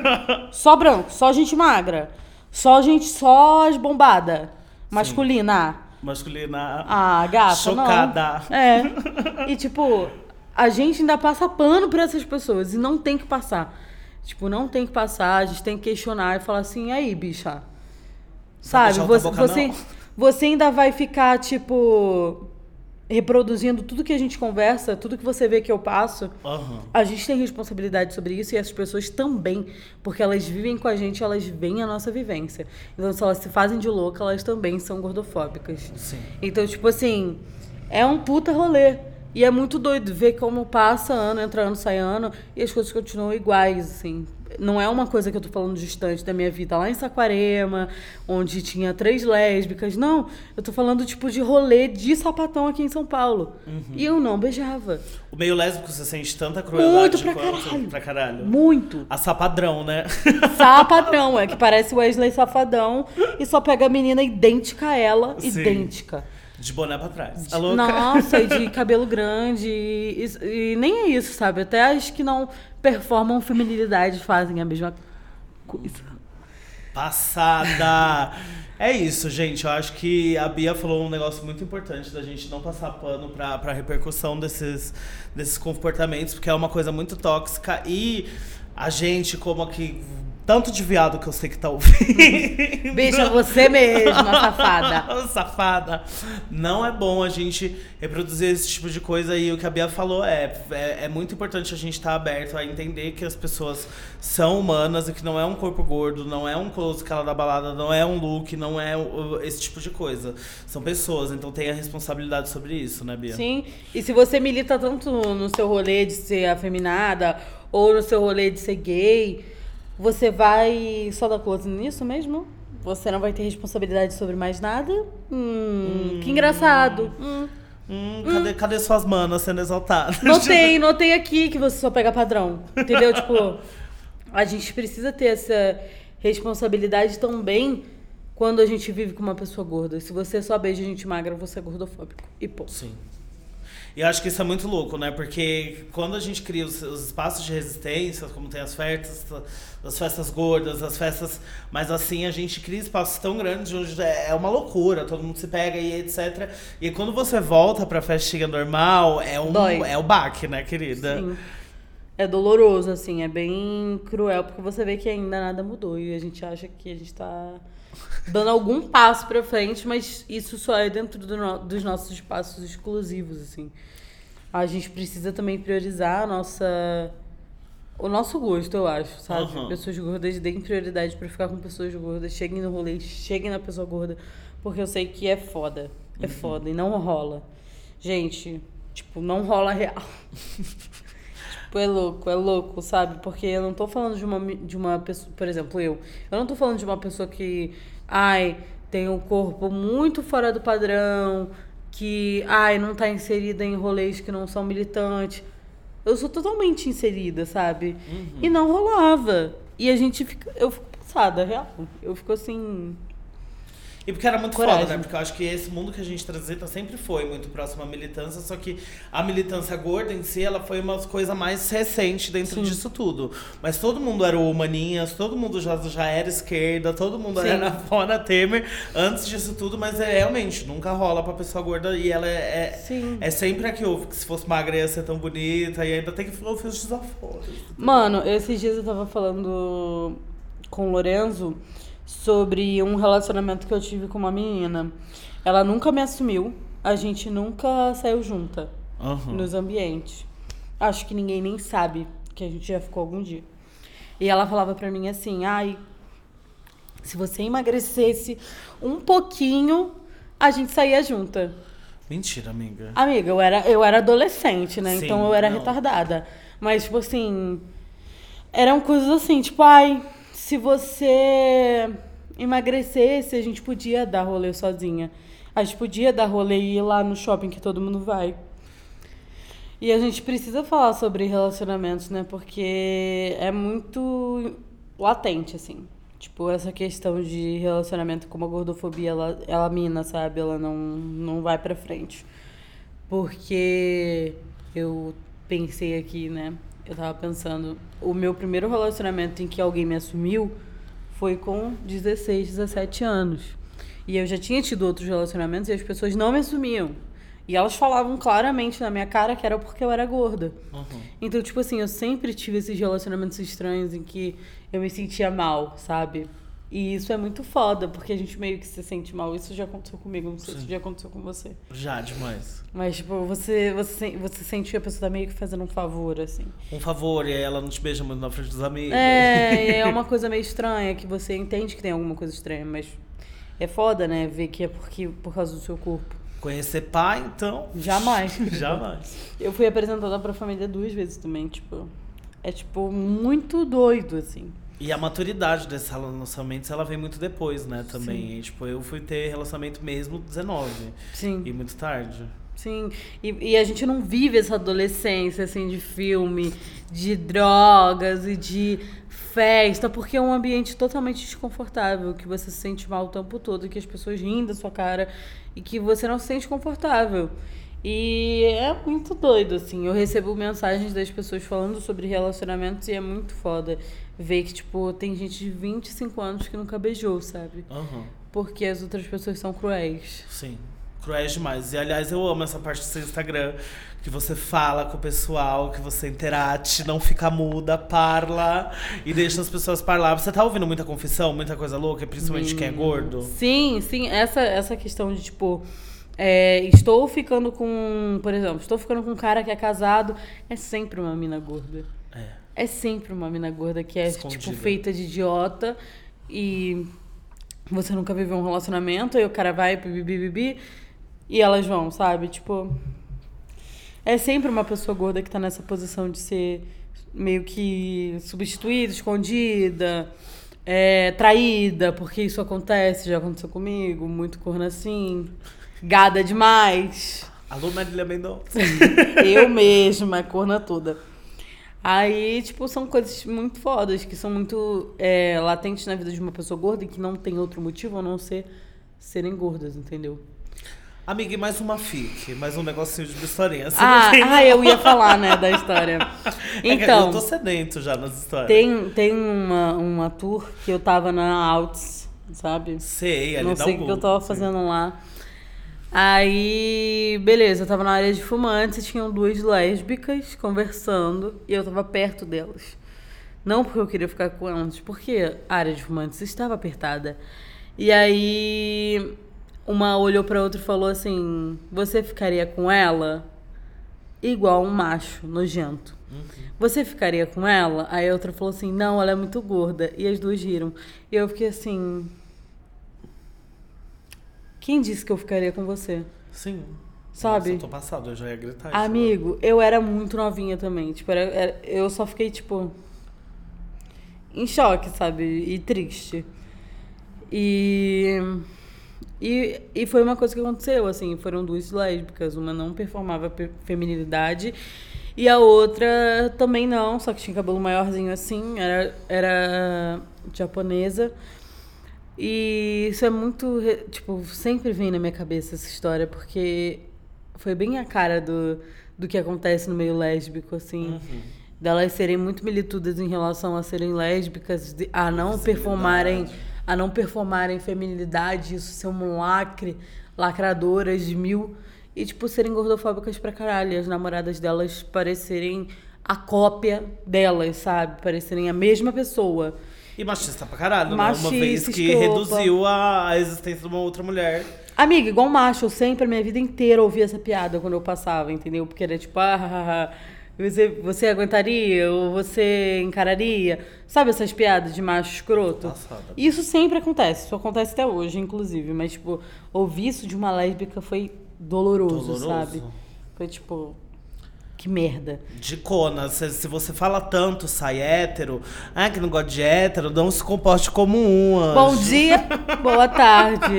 [LAUGHS] só branco, só gente magra. Só gente, só as bombada. Masculina. Masculina. Ah, gata, Chocada. não. É. [LAUGHS] E, tipo, a gente ainda passa pano pra essas pessoas. E não tem que passar. Tipo, não tem que passar. A gente tem que questionar e falar assim, "E aí, bicha. Sabe? Você, boca, você, não. você ainda vai ficar, tipo, reproduzindo tudo que a gente conversa, tudo que você vê que eu passo. Aham. A gente tem responsabilidade sobre isso e as pessoas também, porque elas vivem com a gente, elas veem a nossa vivência. Então, se elas se fazem de louca, elas também são gordofóbicas. Sim. Então, tipo assim, é um puta rolê. E é muito doido ver como passa ano, entra ano, sai ano, e as coisas continuam iguais, assim. Não é uma coisa que eu tô falando distante da minha vida lá em Saquarema, onde tinha três lésbicas. Não, eu tô falando, tipo, de rolê de sapatão aqui em São Paulo. E eu não beijava. O meio lésbico você sente tanta crueldade Muito pra caralho. pra caralho. Muito. A sapadrão, né? [LAUGHS] Sapadão, é que parece Wesley Safadão e só pega a menina idêntica a ela, Sim. idêntica. De boné pra trás. A louca. Nossa, e de [LAUGHS] cabelo grande. E, e nem é isso, sabe? Até as que não performam feminilidade fazem a mesma coisa. Passada! É isso, gente. Eu acho que a Bia falou um negócio muito importante da gente não passar pano pra, pra repercussão desses, desses comportamentos, porque é uma coisa muito tóxica e a gente, como aqui. Tanto de viado que eu sei que tá ouvindo. Beijo a você mesma, [LAUGHS] safada. Safada. Não é bom a gente reproduzir esse tipo de coisa e o que a Bia falou é, é, é muito importante a gente estar aberto a entender que as pessoas são humanas e que não é um corpo gordo, não é um close cara da balada, não é um look, não é esse tipo de coisa. São pessoas, então tenha responsabilidade sobre isso, né, Bia? Sim, e se você milita tanto no seu rolê de ser afeminada ou no seu rolê de ser gay, você vai só dar close nisso mesmo? Você não vai ter responsabilidade sobre mais nada? Hum, que engraçado. Hum. Hum, cadê, cadê suas manas sendo exaltadas? Notei, notei aqui que você só pega padrão. Entendeu? tipo, a gente precisa ter essa responsabilidade também quando a gente vive com uma pessoa gorda. Se você só beija gente magra, você é gordofóbico. E pô. Sim. E eu acho que isso é muito louco, né? Porque quando a gente cria os, os espaços de resistência, como tem as festas, as festas gordas, as festas. Mas assim, a gente cria espaços tão grandes onde é é uma loucura, todo mundo se pega e etc. E quando você volta pra festinha normal, é, um, Dói. é o baque, né, querida? Sim. É doloroso, assim, é bem cruel, porque você vê que ainda nada mudou. E a gente acha que a gente tá dando algum passo pra frente, mas isso só é dentro do no- dos nossos espaços exclusivos, assim. A gente precisa também priorizar a nossa. O nosso gosto, eu acho, sabe? Aham. Pessoas gordas deem prioridade pra ficar com pessoas gordas, cheguem no rolê, cheguem na pessoa gorda, porque eu sei que é foda. É foda e não rola. Gente, tipo, não rola real. [LAUGHS] Tipo, é louco, é louco, sabe? Porque eu não tô falando de uma, de uma pessoa, por exemplo, eu. Eu não tô falando de uma pessoa que, ai, tem um corpo muito fora do padrão, que, ai, não tá inserida em rolês que não são militantes. Eu sou totalmente inserida, sabe? E não rolava. E a gente fica. Eu fico passada, real. Eu fico assim. E porque era muito Coragem. foda, né? Porque eu acho que esse mundo que a gente transita sempre foi muito próximo à militância, só que a militância gorda em si, ela foi uma coisa mais recente dentro Sim. disso tudo. Mas todo mundo era o Maninhas, todo mundo já, já era esquerda, todo mundo Sim. era [LAUGHS] fora Temer antes disso tudo, mas é realmente, nunca rola pra pessoa gorda e ela é, é, é sempre a que ouve, que se fosse magra ia ser tão bonita e ainda tem que ouvir os desaforos. Mano, esses dias eu tava falando com o Lorenzo sobre um relacionamento que eu tive com uma menina. Ela nunca me assumiu, a gente nunca saiu junta Aham. nos ambientes. Acho que ninguém nem sabe que a gente já ficou algum dia. E ela falava pra mim assim: ai, se você emagrecesse um pouquinho, a gente saía junta. Mentira, amiga. Amiga, eu era, eu era adolescente, né? Sim, então eu era não. retardada. Mas, tipo assim. Eram coisas assim, tipo, ai, se você emagrecesse, a gente podia dar rolê sozinha. A gente podia dar rolê e ir lá no shopping que todo mundo vai. E a gente precisa falar sobre relacionamentos, né? Porque é muito latente, assim. Tipo, essa questão de relacionamento com a gordofobia, ela, ela mina, sabe? Ela não, não vai pra frente. Porque eu pensei aqui, né? Eu tava pensando, o meu primeiro relacionamento em que alguém me assumiu foi com 16, 17 anos. E eu já tinha tido outros relacionamentos e as pessoas não me assumiam. E elas falavam claramente na minha cara que era porque eu era gorda. Uhum. Então, tipo assim, eu sempre tive esses relacionamentos estranhos em que eu me sentia mal, sabe? E isso é muito foda, porque a gente meio que se sente mal. Isso já aconteceu comigo, não sei se já aconteceu com você. Já, demais. Mas, tipo, você, você, você sente que a pessoa tá meio que fazendo um favor, assim. Um favor, e aí ela não te beija muito na frente dos amigos. É, é uma coisa meio estranha, que você entende que tem alguma coisa estranha, mas é foda, né? Ver que é porque, por causa do seu corpo. Conhecer pai, então. Jamais. [LAUGHS] Jamais. Eu fui apresentada pra família duas vezes também, tipo. É, tipo, muito doido, assim. E a maturidade desses relacionamentos, ela vem muito depois, né, também. E, tipo, eu fui ter relacionamento mesmo 19. Sim. E muito tarde. Sim, e, e a gente não vive essa adolescência, assim, de filme, de drogas e de festa, porque é um ambiente totalmente desconfortável, que você se sente mal o tempo todo, que as pessoas riem da sua cara e que você não se sente confortável. E é muito doido, assim. Eu recebo mensagens das pessoas falando sobre relacionamentos e é muito foda ver que, tipo, tem gente de 25 anos que nunca beijou, sabe? Aham. Porque as outras pessoas são cruéis. Sim. Cruéis demais. E aliás, eu amo essa parte do seu Instagram. Que você fala com o pessoal, que você interage, não fica muda, parla e deixa as pessoas falar. Você tá ouvindo muita confissão, muita coisa louca, principalmente quem é gordo? Sim, sim. Essa, essa questão de, tipo, é, estou ficando com. Por exemplo, estou ficando com um cara que é casado. É sempre uma mina gorda. É. É sempre uma mina gorda que é, Escondida. tipo, feita de idiota e você nunca viveu um relacionamento, aí o cara vai, bibi, bibi, e elas vão, sabe? Tipo. É sempre uma pessoa gorda que tá nessa posição de ser meio que substituída, escondida, é, traída, porque isso acontece, já aconteceu comigo, muito corno assim, gada demais. Alô, Marília Mendonça. Eu mesma, corna toda. Aí, tipo, são coisas muito fodas, que são muito é, latentes na vida de uma pessoa gorda e que não tem outro motivo a não ser serem gordas, entendeu? Amiga, e mais uma fic, mais um negocinho de historinha. Ah, tem, ah, eu ia falar, né, da história. [LAUGHS] É Então, eu tô sedento já nas histórias. tem, tem uma, uma tour que eu tava na Alts, sabe? Sei, ali não dá sei um o que eu tava fazendo lá. Aí, beleza, eu tava na área de fumantes e tinham duas lésbicas conversando e eu tava perto delas. Não porque eu queria ficar com elas, porque a área de fumantes estava apertada. E aí, uma olhou pra outra e falou assim: Você ficaria com ela? Igual um macho nojento. Você ficaria com ela? Aí a outra falou assim: Não, ela é muito gorda. E as duas riram. E eu fiquei assim. Quem disse que eu ficaria com você? Sim. Sabe? Nossa, eu tô passado, eu já ia gritar. isso Amigo, eu era muito novinha também. Tipo, era, era- eu só fiquei, tipo. Em choque, sabe? E triste. E. E, e foi uma coisa que aconteceu, assim. Foram duas lésbicas. Uma não performava pe- feminilidade. E a outra também não, só que tinha cabelo maiorzinho assim. Era, era japonesa. E isso é muito. Tipo, sempre vem na minha cabeça essa história, porque foi bem a cara do, do que acontece no meio lésbico, assim. Delas serem muito militudas em relação a serem lésbicas, a não performarem. A não performarem feminilidade, isso ser um lacre, lacradoras de mil. E, tipo, serem gordofóbicas pra caralho. E as namoradas delas parecerem a cópia delas, sabe? Parecerem a mesma pessoa. E machista pra caralho, né? Machista, Uma vez que escropa. reduziu a, existência de uma outra mulher. Amiga, igual macho, eu sempre, a minha vida inteira, ouvi essa piada quando eu passava, entendeu? Porque era tipo, ah, você, você aguentaria ou você encararia? Sabe essas piadas de macho escroto? Passada. Isso sempre acontece, isso acontece até hoje, inclusive. Mas, tipo, ouvir isso de uma lésbica foi doloroso, Doloroso. sabe? Foi tipo, que merda. Dicona, se, se você fala tanto, sai hétero, ah, que não gosta de hétero, não se comporte como um anjo. Bom dia, boa tarde.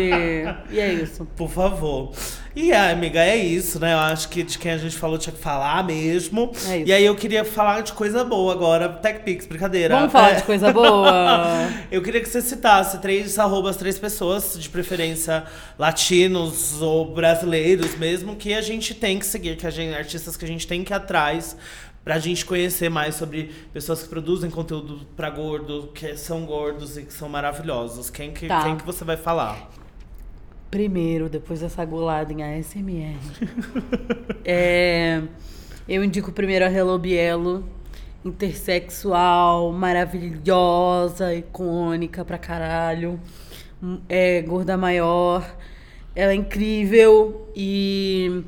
E é isso. Por favor. E, amiga, é isso, né? Eu acho que de quem a gente falou tinha que falar mesmo. É isso. E aí eu queria falar de coisa boa agora. TechPix, brincadeira. Vamos falar É. de coisa boa. [LAUGHS] Eu queria que você citasse três arrobas, três pessoas, de preferência latinos ou brasileiros mesmo, que a gente tem que seguir, que a gente, artistas que a gente tem que ir atrás pra gente conhecer mais sobre pessoas que produzem conteúdo pra gordo, que são gordos e que são maravilhosos. Quem que, Tá. quem que você vai falar? Primeiro, depois dessa golada em ASMR. [LAUGHS] é, eu indico primeiro a Hello Bielo, intersexual, maravilhosa, icônica pra caralho. Hum, É gorda maior. Ela é incrível e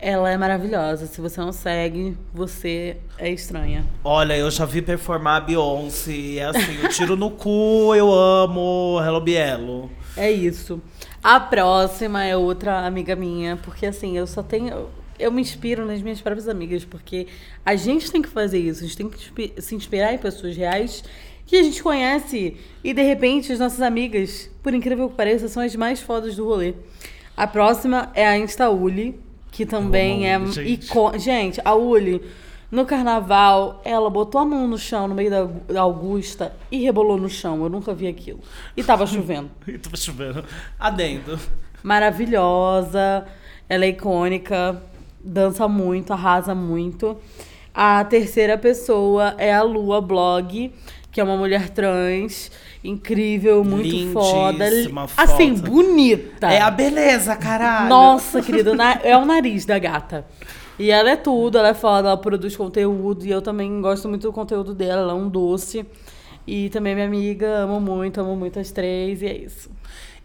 ela é maravilhosa. Se você não segue, você é estranha. Olha, eu já vi performar a Beyoncé, é assim, eu tiro no cu, eu amo Hello Bielo. É isso. A próxima é outra amiga minha, porque assim, eu só tenho. Eu me inspiro nas minhas próprias amigas, porque a gente tem que fazer isso, a gente tem que se inspirar em pessoas reais que a gente conhece e de repente as nossas amigas, por incrível que pareça, são as mais fodas do rolê. A próxima é a Instauli, que também é Uli, gente. Gente, a Uli, no carnaval, ela botou a mão no chão no meio da da Augusta e rebolou no chão. Eu nunca vi aquilo. E tava [LAUGHS] chovendo E tô chovendo. Adendo. maravilhosa, ela é icônica, dança muito, arrasa muito. A terceira pessoa é a Lua Blog, que é uma mulher trans, incrível, muito foda. Lindíssima, Assim, bonita. É a beleza, caralho. Nossa, querida, na- é o nariz da gata. E ela é tudo, ela é foda, ela produz conteúdo e eu também gosto muito do conteúdo dela, ela é um doce. E também minha amiga, amo muito, amo muito as três e é isso.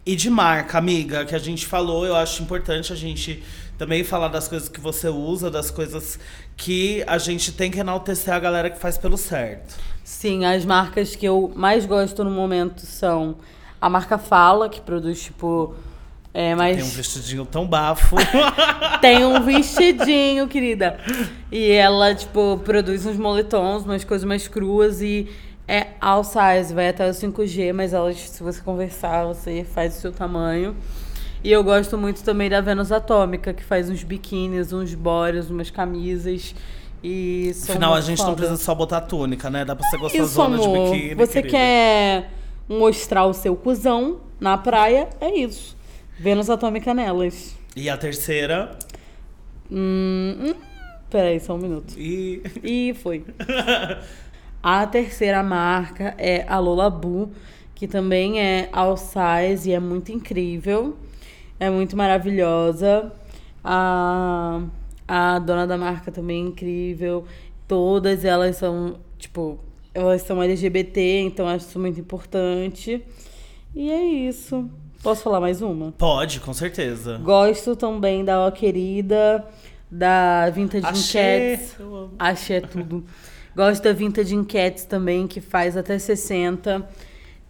E de marca, amiga, que a gente falou, eu acho importante a gente também falar das coisas que você usa, das coisas que a gente tem que enaltecer a galera que faz pelo certo. Sim, as marcas que eu mais gosto no momento são a marca Fala, que produz, tipo, é, mais... Tem um vestidinho tão bafo. [LAUGHS] Tem um vestidinho, querida. E ela, tipo, produz uns moletons, umas coisas mais cruas e é all size, vai até o 5G, mas elas, se você conversar, você faz o seu tamanho. E eu gosto muito também da Vênus Atômica, que faz uns biquínis, uns bores, umas camisas. E são Afinal, a gente não foda. precisa só botar túnica, né? Dá pra ser Isso, gostosona de amor. biquíni. Você querida. quer mostrar o seu cuzão na praia? É isso. Vênus Atômica nelas. E a terceira. Hum, hum, peraí, só um minuto. E. E foi. A terceira marca é a Lola Boo, que também é all size e é muito incrível. É muito maravilhosa. A, a dona da marca também é incrível. Todas elas são, tipo, elas são LGBT, então acho isso muito importante. E é isso. Posso falar mais uma? Pode, com certeza. Gosto também da Ó Querida, da Vintage. Eu amo. Achei tudo. Gosto da Vintage Cats também, que faz até 60.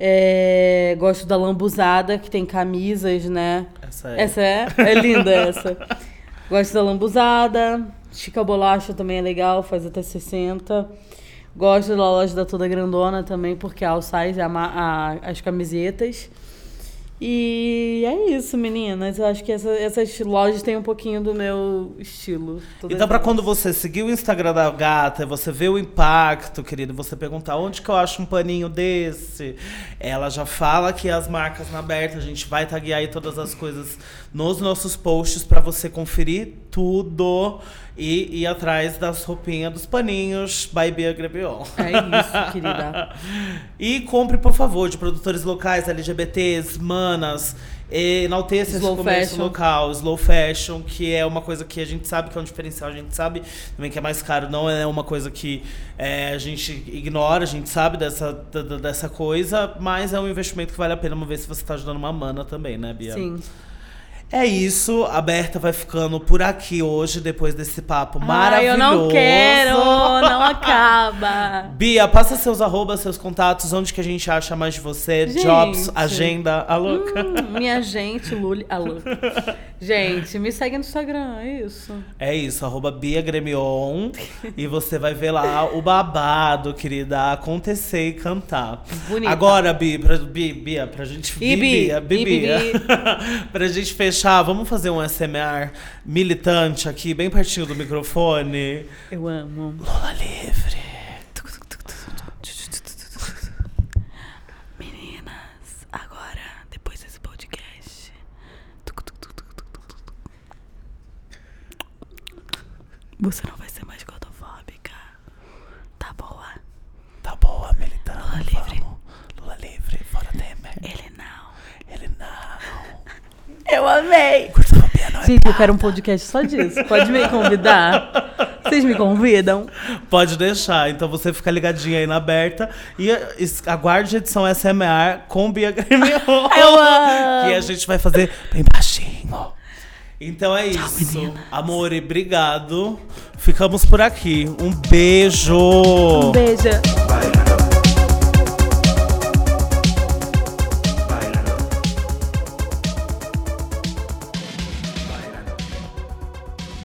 É, gosto da Lambuzada, que tem camisas, né? Essa é. Essa é? É linda essa. [LAUGHS] Gosto da Lambuzada. Chica Bolacha também é legal, faz até 60. Gosto da loja da Toda Grandona também, porque a all size é a a- as camisetas. E é isso, meninas. Eu acho que essa, essas lojas têm um pouquinho do meu estilo. Então, para quando você seguir o Instagram da gata, você vê o impacto, querido, você perguntar onde que eu acho um paninho desse, ela já fala que as marcas na aberta, a gente vai taguear aí todas as coisas nos nossos posts para você conferir tudo e ir atrás das roupinhas dos paninhos by Bia Grebion. É isso, querida. [LAUGHS] e compre, por favor, de produtores locais, LGBTs, manas. Enalteça esse comércio fashion. local, slow fashion, que é uma coisa que a gente sabe que é um diferencial, a gente sabe também que é mais caro, não é uma coisa que é, a gente ignora, a gente sabe dessa, dessa coisa, mas é um investimento que vale a pena uma vez se você está ajudando uma mana também, né, Bia? Sim. É isso, a Berta vai ficando por aqui hoje, depois desse papo Ai, maravilhoso. eu não quero, não acaba. [LAUGHS] Bia, passa seus arrobas, seus contatos, onde que a gente acha mais de você, gente, jobs, agenda, a louca. Hum, minha gente, Luli, a louca. [LAUGHS] Gente, me segue no Instagram, é isso. É isso, arroba Bia Gremion. e você vai ver lá o babado, querida, acontecer e cantar. Bonita. Agora, Bia, pra, Bia, Bia, pra gente... E Bia, Bia, Bia. [LAUGHS] pra gente fechar deixar, vamos fazer um SMR militante aqui, bem pertinho do microfone. Eu amo. Lula livre. Meninas, agora, depois desse podcast. Você não vai ser mais gordofóbica. Tá boa. Tá boa, militante. Lula livre. Vamos. Lula livre, fora Temer. Ele não. Ele não. Eu amei. Gente, eu quero um podcast só disso. Pode me convidar? Vocês me convidam? Pode deixar. Então você fica ligadinha aí na aberta e aguarde a edição SMR com Bia. [LAUGHS] Eu [LAUGHS] amo. Que a gente vai fazer bem baixinho. Então é Tchau, isso. Meninas. Amor, obrigado. Ficamos por aqui. Um beijo. Um beijo.